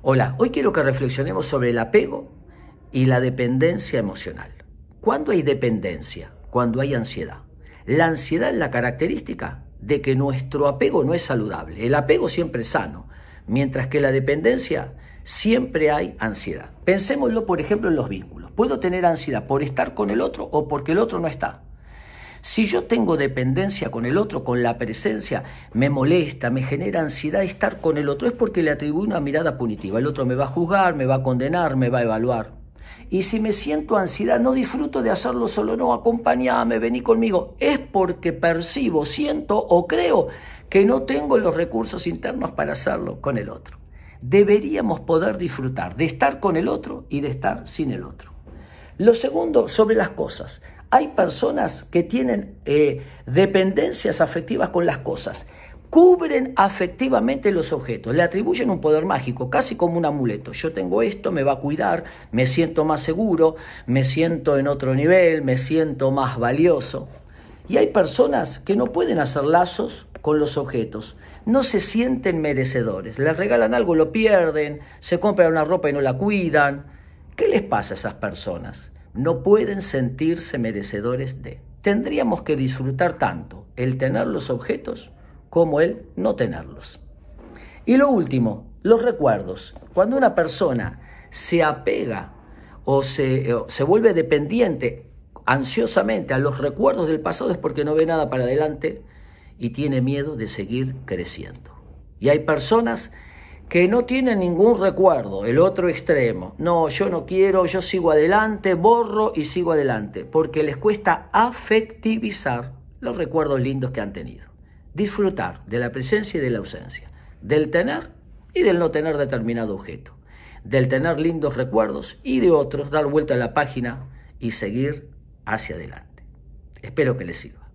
Hola, hoy quiero que reflexionemos sobre el apego y la dependencia emocional. ¿Cuándo hay dependencia? Cuando hay ansiedad. La ansiedad es la característica de que nuestro apego no es saludable. El apego siempre es sano, mientras que la dependencia siempre hay ansiedad. Pensémoslo, por ejemplo, en los vínculos. Puedo tener ansiedad por estar con el otro o porque el otro no está. Si yo tengo dependencia con el otro, con la presencia, me molesta, me genera ansiedad estar con el otro, es porque le atribuyo una mirada punitiva. El otro me va a juzgar, me va a condenar, me va a evaluar. Y si me siento ansiedad, no disfruto de hacerlo solo, no, acompañame, vení conmigo. Es porque percibo, siento o creo que no tengo los recursos internos para hacerlo con el otro. Deberíamos poder disfrutar de estar con el otro y de estar sin el otro. Lo segundo, sobre las cosas. Hay personas que tienen eh, dependencias afectivas con las cosas, cubren afectivamente los objetos, le atribuyen un poder mágico, casi como un amuleto. Yo tengo esto, me va a cuidar, me siento más seguro, me siento en otro nivel, me siento más valioso. Y hay personas que no pueden hacer lazos con los objetos, no se sienten merecedores, les regalan algo, lo pierden, se compran una ropa y no la cuidan. ¿Qué les pasa a esas personas? No pueden sentirse merecedores de. Tendríamos que disfrutar tanto el tener los objetos como el no tenerlos. Y lo último, los recuerdos. Cuando una persona se apega o se, se vuelve dependiente ansiosamente a los recuerdos del pasado es porque no ve nada para adelante y tiene miedo de seguir creciendo. Y hay personas que no tienen ningún recuerdo, el otro extremo. No, yo no quiero, yo sigo adelante, borro y sigo adelante, porque les cuesta afectivizar los recuerdos lindos que han tenido. Disfrutar de la presencia y de la ausencia, del tener y del no tener determinado objeto, del tener lindos recuerdos y de otros dar vuelta a la página y seguir hacia adelante. Espero que les sirva.